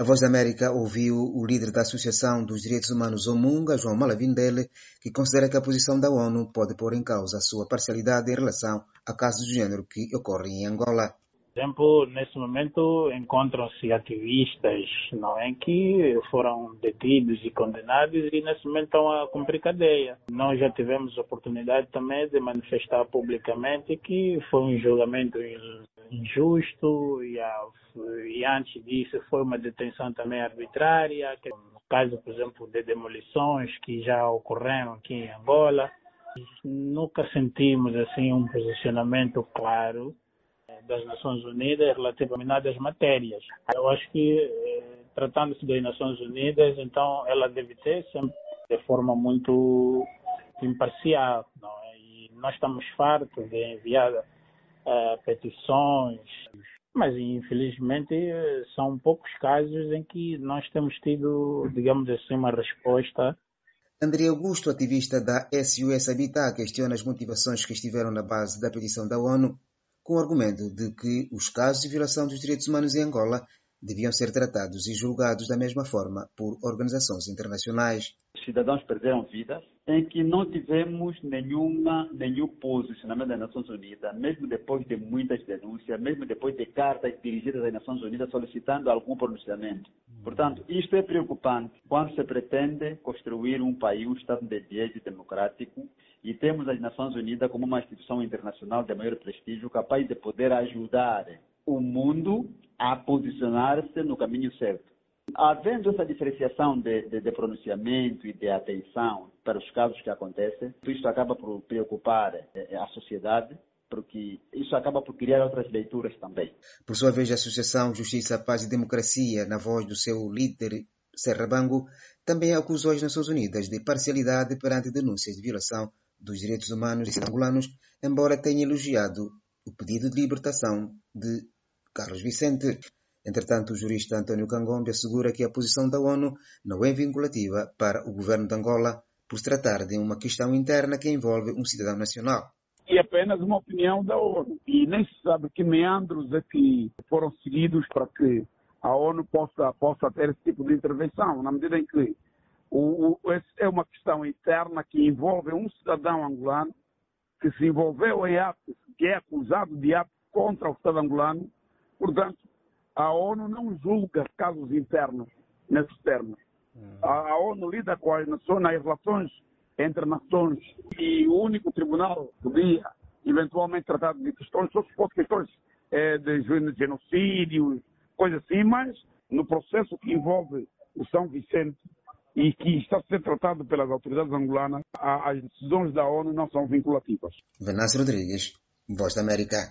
A Voz da América ouviu o líder da Associação dos Direitos Humanos Omunga, João Malavindele, que considera que a posição da ONU pode pôr em causa a sua parcialidade em relação a casos do género que ocorrem em Angola. Por exemplo, nesse momento encontram-se ativistas não é, que foram detidos e condenados e nesse momento estão a cumprir cadeia. Nós já tivemos oportunidade também de manifestar publicamente que foi um julgamento injusto e, a, e antes disso foi uma detenção também arbitrária, no caso, por exemplo, de demolições que já ocorreram aqui em Angola. Nunca sentimos assim um posicionamento claro das Nações Unidas relativamente às matérias. Eu acho que, eh, tratando-se das Nações Unidas, então ela deve ter sempre de forma muito imparcial. Não é? E nós estamos fartos de enviar uh, petições, mas infelizmente são poucos casos em que nós temos tido, digamos assim, uma resposta. André Augusto, ativista da SUS Habitat, questiona as motivações que estiveram na base da petição da ONU com o argumento de que os casos de violação dos direitos humanos em Angola deviam ser tratados e julgados da mesma forma por organizações internacionais. Os cidadãos perderam vidas em que não tivemos nenhuma, nenhum posicionamento das Nações Unidas, mesmo depois de muitas denúncias, mesmo depois de cartas dirigidas às Nações Unidas solicitando algum pronunciamento. Portanto, isto é preocupante quando se pretende construir um país, um Estado de Direito democrático, e temos as Nações Unidas como uma instituição internacional de maior prestígio capaz de poder ajudar o mundo a posicionar-se no caminho certo. Havendo essa diferenciação de, de, de, pronunciamento e de atenção para os casos que acontecem, isso acaba por preocupar eh, a sociedade, porque isso acaba por criar outras leituras também. Por sua vez, a Associação Justiça, Paz e Democracia, na voz do seu líder Serra Bango, também acusou as Nações Unidas de parcialidade perante denúncias de violação dos direitos humanos e angolanos, embora tenha elogiado o pedido de libertação de Carlos Vicente. Entretanto, o jurista António Cangombe assegura que a posição da ONU não é vinculativa para o governo de Angola por se tratar de uma questão interna que envolve um cidadão nacional. É apenas uma opinião da ONU. E nem se sabe que meandros é que foram seguidos para que a ONU possa, possa ter esse tipo de intervenção, na medida em que o, o, é uma questão interna que envolve um cidadão angolano que se envolveu em atos, que é acusado de atos contra o Estado angolano. Portanto, a ONU não julga casos internos nesses termos. Uhum. A, ONU lida com as nações, as relações entre nações e o único tribunal que podia eventualmente tratar de questões, só se fossem questões é, de genocídio, coisas assim, mas no processo que envolve o São Vicente, e que está a ser tratado pelas autoridades angolanas, as decisões da ONU não são vinculativas. Venâncio Rodrigues, Voz da América.